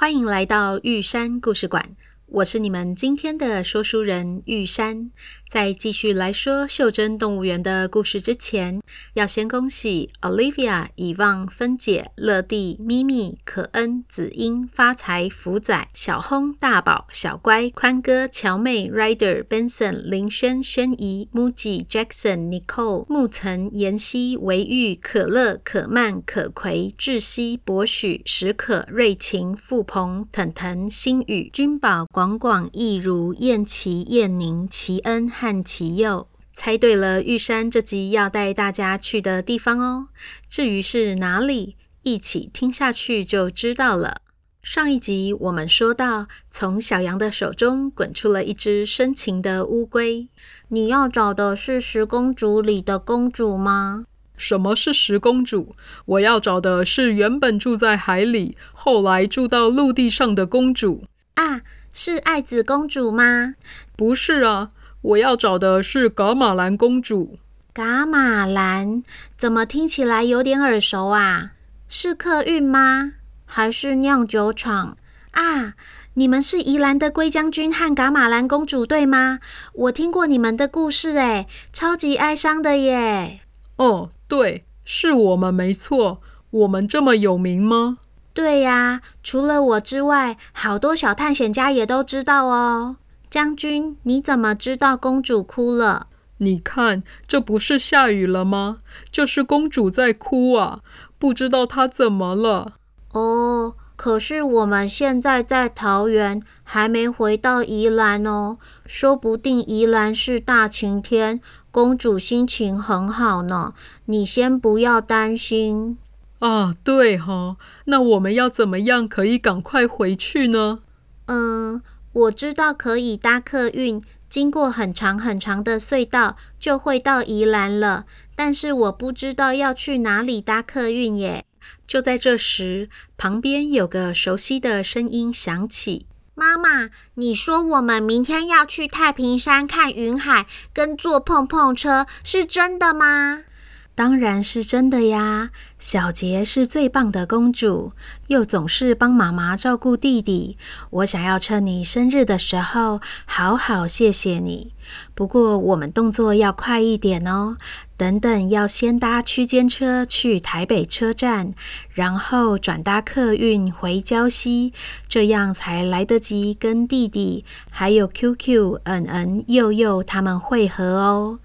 欢迎来到玉山故事馆。我是你们今天的说书人玉山。在继续来说袖珍动物园的故事之前，要先恭喜 Olivia、以望、芬姐、乐蒂、咪咪、可恩、子英、发财、福仔、小轰、大宝、小乖、宽哥、乔妹、Rider、Benson、林轩、轩怡、Muji、Jackson、Nicole、木岑、妍希、维玉、可乐、可曼、可葵、志熙、博许、史可、瑞晴、富鹏、腾腾、星宇、君宝、广广、义如、燕琪、燕宁、齐恩。和齐佑猜对了，玉山这集要带大家去的地方哦。至于是哪里，一起听下去就知道了。上一集我们说到，从小羊的手中滚出了一只深情的乌龟。你要找的是十公主里的公主吗？什么是十公主？我要找的是原本住在海里，后来住到陆地上的公主。啊，是爱子公主吗？不是啊。我要找的是噶玛兰公主。噶玛兰怎么听起来有点耳熟啊？是客运吗？还是酿酒厂啊？你们是宜兰的龟将军和噶玛兰公主对吗？我听过你们的故事，诶，超级哀伤的耶。哦，对，是我们没错。我们这么有名吗？对呀，除了我之外，好多小探险家也都知道哦。将军，你怎么知道公主哭了？你看，这不是下雨了吗？就是公主在哭啊！不知道她怎么了。哦，可是我们现在在桃园，还没回到宜兰哦。说不定宜兰是大晴天，公主心情很好呢。你先不要担心。啊，对哈，那我们要怎么样可以赶快回去呢？嗯。我知道可以搭客运，经过很长很长的隧道，就会到宜兰了。但是我不知道要去哪里搭客运耶。就在这时，旁边有个熟悉的声音响起：“妈妈，你说我们明天要去太平山看云海，跟坐碰碰车，是真的吗？”当然是真的呀！小杰是最棒的公主，又总是帮妈妈照顾弟弟。我想要趁你生日的时候，好好谢谢你。不过我们动作要快一点哦。等等，要先搭区间车去台北车站，然后转搭客运回礁溪，这样才来得及跟弟弟还有 QQ、嗯嗯、佑佑他们会合哦。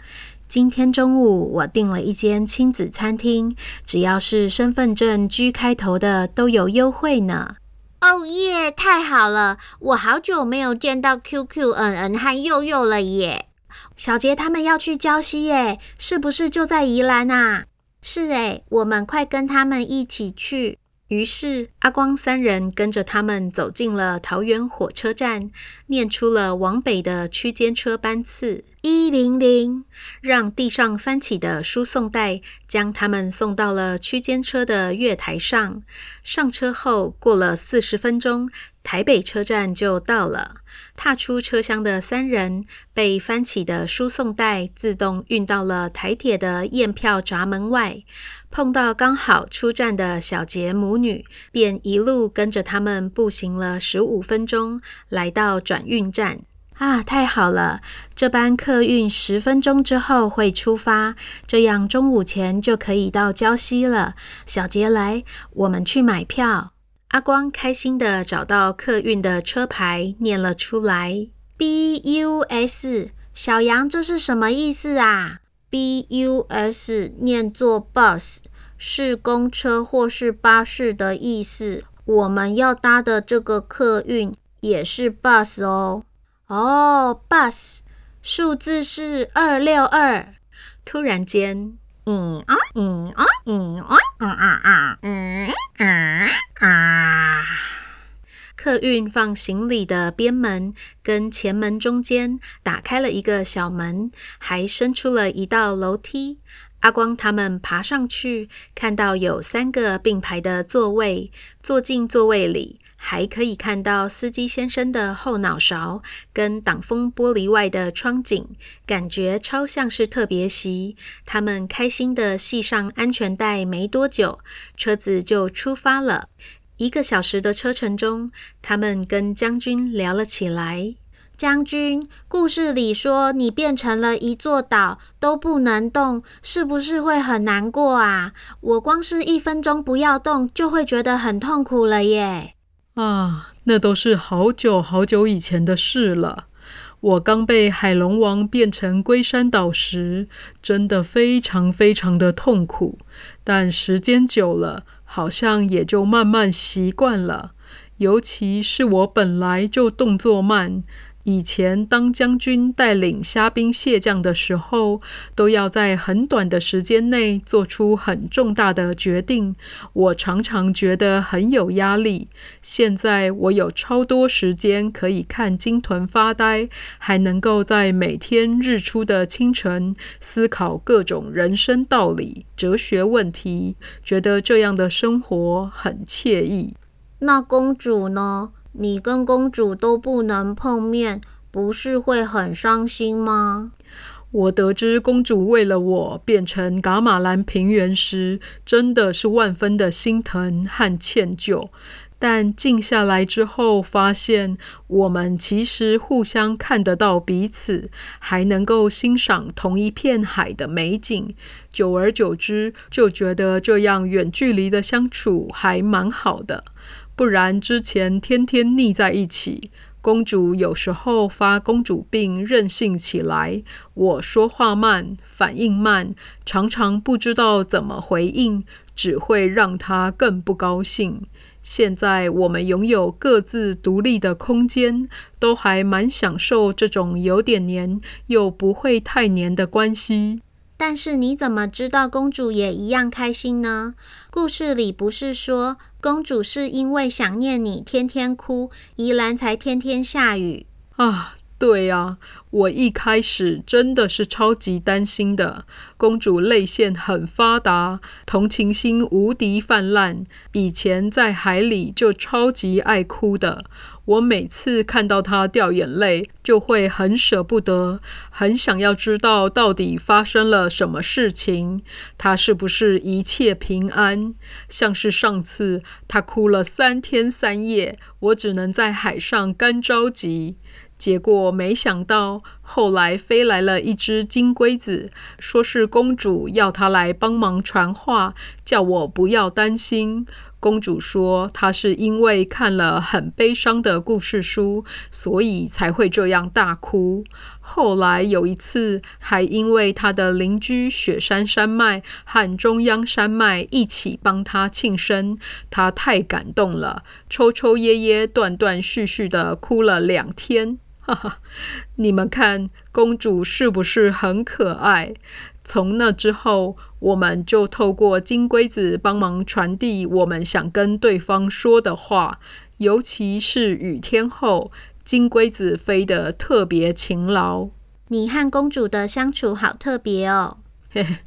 今天中午我订了一间亲子餐厅，只要是身份证 G 开头的都有优惠呢。哦耶，太好了！我好久没有见到 QQ、嗯嗯和佑佑了耶。小杰他们要去礁溪耶，是不是就在宜兰啊？是诶，我们快跟他们一起去。于是，阿光三人跟着他们走进了桃园火车站，念出了往北的区间车班次一零零，让地上翻起的输送带将他们送到了区间车的月台上。上车后，过了四十分钟，台北车站就到了。踏出车厢的三人被翻起的输送带自动运到了台铁的验票闸门外。碰到刚好出站的小杰母女，便一路跟着他们步行了十五分钟，来到转运站。啊，太好了！这班客运十分钟之后会出发，这样中午前就可以到礁溪了。小杰来，我们去买票。阿光开心地找到客运的车牌，念了出来：B U S。小羊，这是什么意思啊？bus 念作 bus，是公车或是巴士的意思。我们要搭的这个客运也是 bus 哦。哦，bus，数字是二六二。突然间，嗯啊嗯啊嗯啊嗯啊啊啊啊。客运放行李的边门跟前门中间打开了一个小门，还伸出了一道楼梯。阿光他们爬上去，看到有三个并排的座位，坐进座位里，还可以看到司机先生的后脑勺跟挡风玻璃外的窗景，感觉超像是特别席。他们开心地系上安全带，没多久，车子就出发了。一个小时的车程中，他们跟将军聊了起来。将军，故事里说你变成了一座岛，都不能动，是不是会很难过啊？我光是一分钟不要动，就会觉得很痛苦了耶。啊，那都是好久好久以前的事了。我刚被海龙王变成龟山岛时，真的非常非常的痛苦，但时间久了，好像也就慢慢习惯了。尤其是我本来就动作慢。以前当将军带领虾兵蟹将的时候，都要在很短的时间内做出很重大的决定，我常常觉得很有压力。现在我有超多时间可以看鲸豚发呆，还能够在每天日出的清晨思考各种人生道理、哲学问题，觉得这样的生活很惬意。那公主呢？你跟公主都不能碰面，不是会很伤心吗？我得知公主为了我变成噶玛兰平原时，真的是万分的心疼和歉疚。但静下来之后，发现我们其实互相看得到彼此，还能够欣赏同一片海的美景。久而久之，就觉得这样远距离的相处还蛮好的。不然之前天天腻在一起，公主有时候发公主病，任性起来；我说话慢，反应慢，常常不知道怎么回应，只会让她更不高兴。现在我们拥有各自独立的空间，都还蛮享受这种有点黏又不会太黏的关系。但是你怎么知道公主也一样开心呢？故事里不是说公主是因为想念你，天天哭，宜兰才天天下雨啊？对呀，我一开始真的是超级担心的。公主泪腺很发达，同情心无敌泛滥，以前在海里就超级爱哭的。我每次看到她掉眼泪，就会很舍不得，很想要知道到底发生了什么事情，她是不是一切平安？像是上次她哭了三天三夜，我只能在海上干着急。结果没想到，后来飞来了一只金龟子，说是公主要她来帮忙传话，叫我不要担心。公主说，她是因为看了很悲伤的故事书，所以才会这样大哭。后来有一次，还因为她的邻居雪山山脉和中央山脉一起帮她庆生，她太感动了，抽抽噎噎、断断续续地哭了两天。哈哈，你们看公主是不是很可爱？从那之后，我们就透过金龟子帮忙传递我们想跟对方说的话。尤其是雨天后，金龟子飞得特别勤劳。你和公主的相处好特别哦。嘿嘿，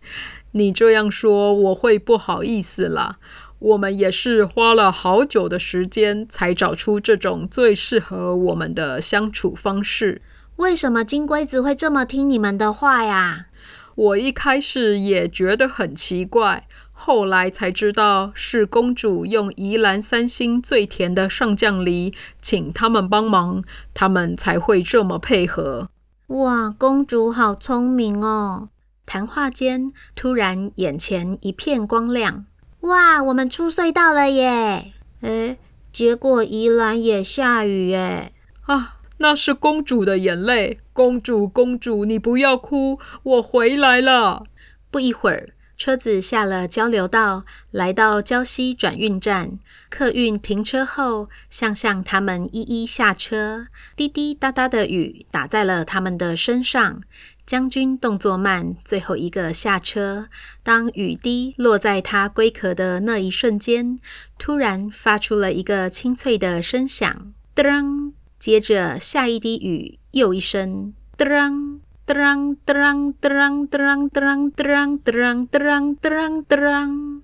你这样说，我会不好意思啦。我们也是花了好久的时间，才找出这种最适合我们的相处方式。为什么金龟子会这么听你们的话呀？我一开始也觉得很奇怪，后来才知道是公主用宜兰三星最甜的上将梨，请他们帮忙，他们才会这么配合。哇，公主好聪明哦！谈话间，突然眼前一片光亮。哇，我们出隧道了耶！诶，结果宜兰也下雨耶！啊，那是公主的眼泪。公主，公主，你不要哭，我回来了。不一会儿，车子下了交流道，来到礁溪转运站。客运停车后，向向他们一一下车。滴滴答答的雨打在了他们的身上。将军动作慢，最后一个下车。当雨滴落在他龟壳的那一瞬间，突然发出了一个清脆的声响，噔！接着下一滴雨又一声，噔噔噔噔噔噔噔噔噔噔噔。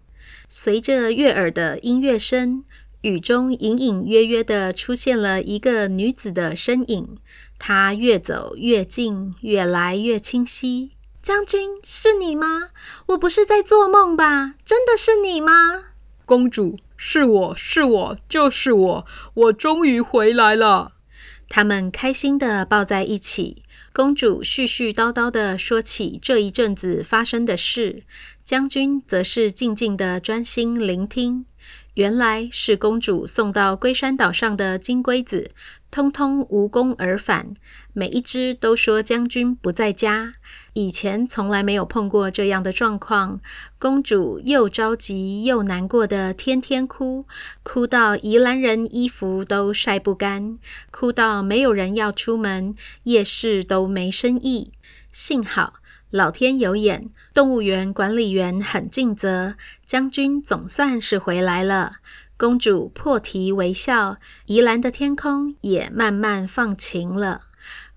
随着悦耳的音乐声，雨中隐隐约约的出现了一个女子的身影。她越走越近，越来越清晰。将军，是你吗？我不是在做梦吧？真的是你吗？公主，是我是我，就是我，我终于回来了。他们开心的抱在一起。公主絮絮叨叨地说起这一阵子发生的事，将军则是静静的专心聆听。原来是公主送到龟山岛上的金龟子，通通无功而返，每一只都说将军不在家。以前从来没有碰过这样的状况，公主又着急又难过的天天哭，哭到宜兰人衣服都晒不干，哭到没有人要出门，夜市都没生意。幸好老天有眼，动物园管理员很尽责，将军总算是回来了。公主破涕为笑，宜兰的天空也慢慢放晴了。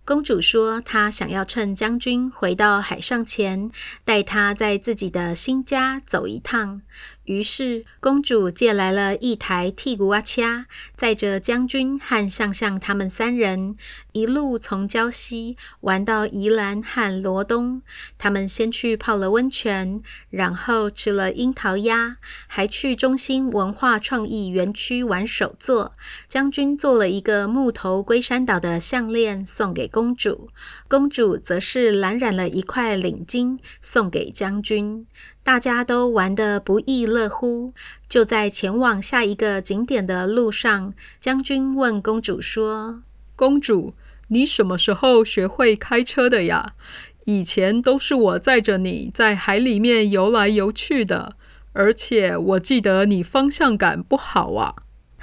公主说：“她想要趁将军回到海上前，带他在自己的新家走一趟。”于是，公主借来了一台替古阿恰，载着将军和向向他们三人，一路从礁溪玩到宜兰和罗东。他们先去泡了温泉，然后吃了樱桃鸭，还去中心文化创意园区玩手作。将军做了一个木头龟山岛的项链送给公主，公主则是蓝染了一块领巾送给将军。大家都玩得不亦乐乎。就在前往下一个景点的路上，将军问公主说：“公主，你什么时候学会开车的呀？以前都是我载着你在海里面游来游去的，而且我记得你方向感不好啊。”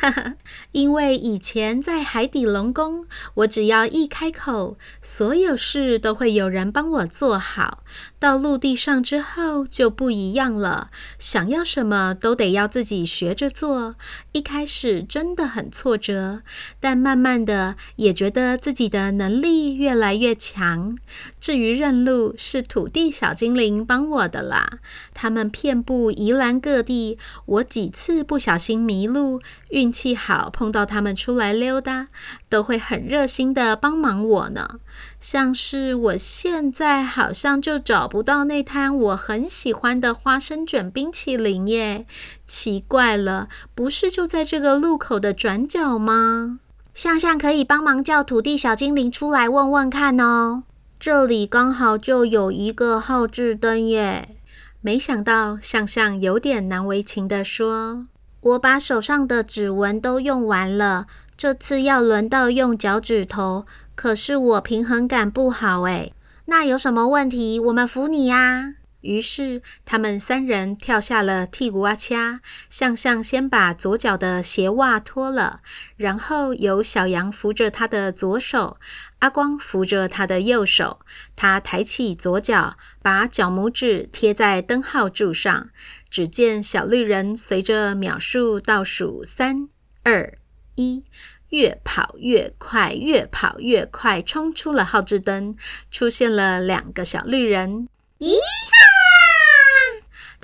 因为以前在海底龙宫，我只要一开口，所有事都会有人帮我做好。到陆地上之后就不一样了，想要什么都得要自己学着做。一开始真的很挫折，但慢慢的也觉得自己的能力越来越强。至于认路，是土地小精灵帮我的啦。他们遍布宜兰各地，我几次不小心迷路，运气好碰到他们出来溜达，都会很热心的帮忙我呢。像是我现在好像就找不到那摊我很喜欢的花生卷冰淇淋耶，奇怪了，不是就在这个路口的转角吗？向向可以帮忙叫土地小精灵出来问问看哦。这里刚好就有一个号志灯耶。没想到向向有点难为情地说：“我把手上的指纹都用完了，这次要轮到用脚趾头。”可是我平衡感不好诶，那有什么问题？我们扶你呀。于是他们三人跳下了替古阿恰，向向先把左脚的鞋袜脱了，然后由小羊扶着他的左手，阿光扶着他的右手。他抬起左脚，把脚拇指贴在灯号柱上。只见小绿人随着秒数倒数三二一。越跑越快，越跑越快，冲出了号志灯，出现了两个小绿人。咦！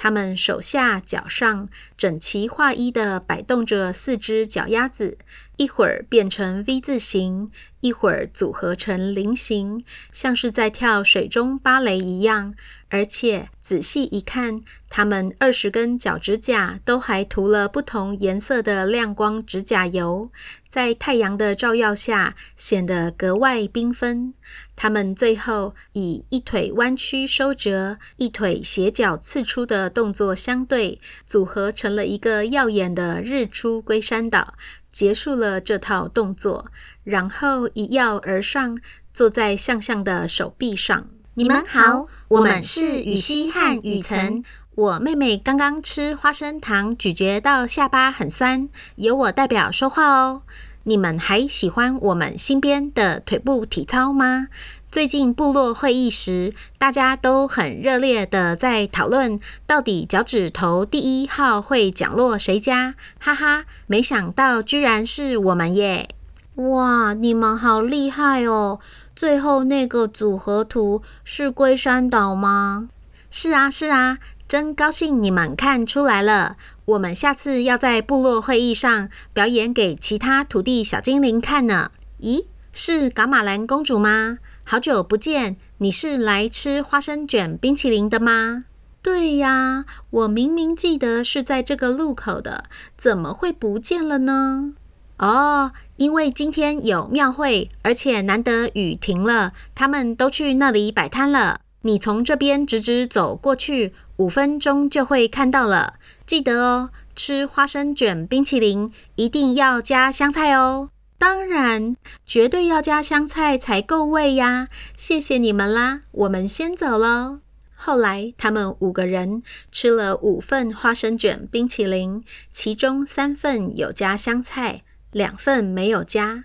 他们手下脚上整齐划一的摆动着四只脚丫子，一会儿变成 V 字形，一会儿组合成菱形，像是在跳水中芭蕾一样。而且仔细一看，他们二十根脚趾甲都还涂了不同颜色的亮光指甲油，在太阳的照耀下显得格外缤纷。他们最后以一腿弯曲收折、一腿斜角刺出的动作相对，组合成了一个耀眼的日出龟山岛，结束了这套动作，然后一跃而上，坐在向向的手臂上。你们好，我们是雨熙和雨辰，我妹妹刚刚吃花生糖，咀嚼到下巴很酸，由我代表说话哦。你们还喜欢我们新编的腿部体操吗？最近部落会议时，大家都很热烈的在讨论，到底脚趾头第一号会降落谁家？哈哈，没想到居然是我们耶！哇，你们好厉害哦！最后那个组合图是龟山岛吗？是啊，是啊，真高兴你们看出来了。我们下次要在部落会议上表演给其他土地小精灵看呢。咦，是噶玛兰公主吗？好久不见，你是来吃花生卷冰淇淋的吗？对呀，我明明记得是在这个路口的，怎么会不见了呢？哦，因为今天有庙会，而且难得雨停了，他们都去那里摆摊了。你从这边直直走过去，五分钟就会看到了。记得哦，吃花生卷冰淇淋一定要加香菜哦。当然，绝对要加香菜才够味呀！谢谢你们啦，我们先走喽。后来，他们五个人吃了五份花生卷冰淇淋，其中三份有加香菜，两份没有加。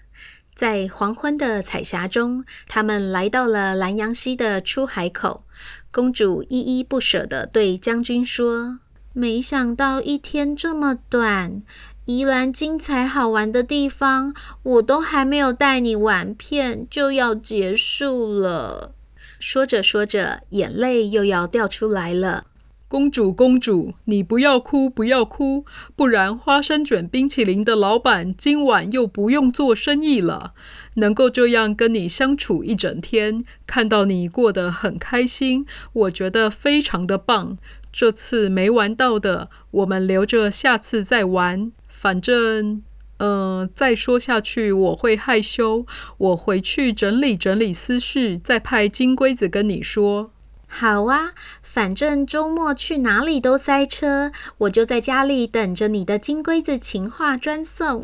在黄昏的彩霞中，他们来到了兰阳溪的出海口。公主依依不舍地对将军说：“没想到一天这么短。”宜兰精彩好玩的地方，我都还没有带你玩遍，就要结束了。说着说着，眼泪又要掉出来了。公主，公主，你不要哭，不要哭，不然花生卷冰淇淋的老板今晚又不用做生意了。能够这样跟你相处一整天，看到你过得很开心，我觉得非常的棒。这次没玩到的，我们留着下次再玩。反正，呃，再说下去我会害羞。我回去整理整理思绪，再派金龟子跟你说。好啊，反正周末去哪里都塞车，我就在家里等着你的金龟子情话专送。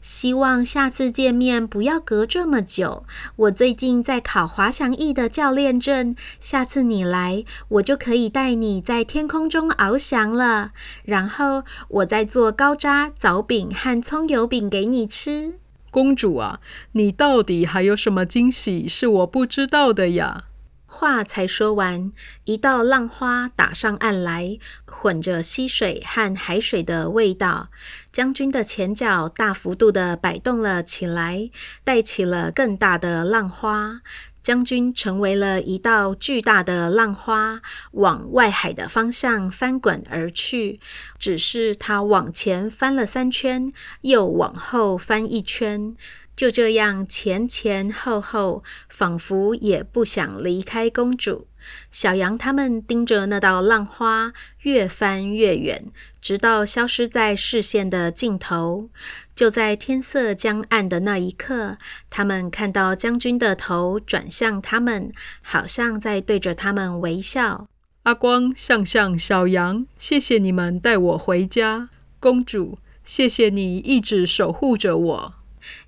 希望下次见面不要隔这么久。我最近在考滑翔翼的教练证，下次你来，我就可以带你在天空中翱翔了。然后我再做高渣枣饼和葱油饼给你吃。公主啊，你到底还有什么惊喜是我不知道的呀？话才说完，一道浪花打上岸来，混着溪水和海水的味道。将军的前脚大幅度地摆动了起来，带起了更大的浪花。将军成为了一道巨大的浪花，往外海的方向翻滚而去。只是他往前翻了三圈，又往后翻一圈。就这样前前后后，仿佛也不想离开公主。小羊他们盯着那道浪花，越翻越远，直到消失在视线的尽头。就在天色将暗的那一刻，他们看到将军的头转向他们，好像在对着他们微笑。阿光、向向、小羊，谢谢你们带我回家。公主，谢谢你一直守护着我。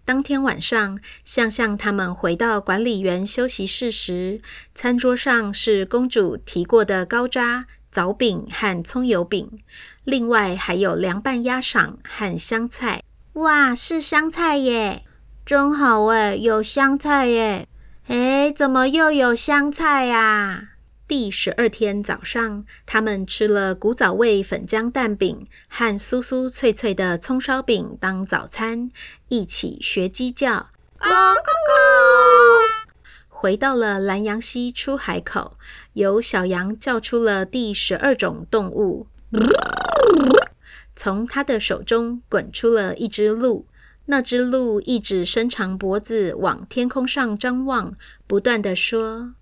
当天晚上，向向他们回到管理员休息室时，餐桌上是公主提过的高渣枣饼和葱油饼，另外还有凉拌鸭赏和香菜。哇，是香菜耶！真好诶，有香菜耶！诶，怎么又有香菜呀？第十二天早上，他们吃了古早味粉浆蛋饼和酥酥脆脆的葱烧饼当早餐，一起学鸡叫。咕咕咕！回到了南阳溪出海口，由小羊叫出了第十二种动物。从他的手中滚出了一只鹿，那只鹿一直伸长脖子往天空上张望，不断地说。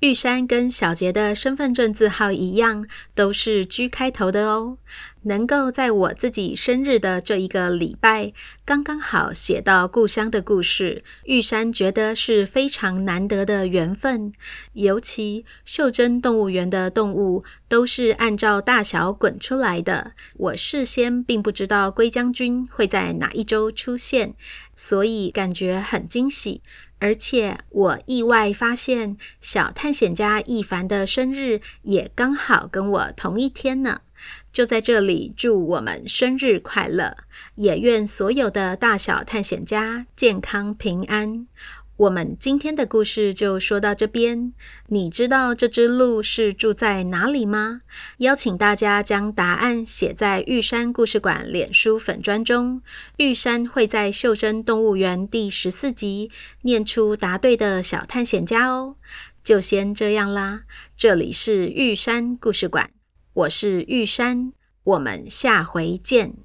玉山跟小杰的身份证字号一样，都是 G 开头的哦。能够在我自己生日的这一个礼拜，刚刚好写到故乡的故事，玉山觉得是非常难得的缘分。尤其袖珍动物园的动物都是按照大小滚出来的，我事先并不知道龟将军会在哪一周出现，所以感觉很惊喜。而且我意外发现，小探险家一凡的生日也刚好跟我同一天呢。就在这里祝我们生日快乐，也愿所有的大小探险家健康平安。我们今天的故事就说到这边。你知道这只鹿是住在哪里吗？邀请大家将答案写在玉山故事馆脸书粉砖中，玉山会在袖珍动物园第十四集念出答对的小探险家哦。就先这样啦，这里是玉山故事馆，我是玉山，我们下回见。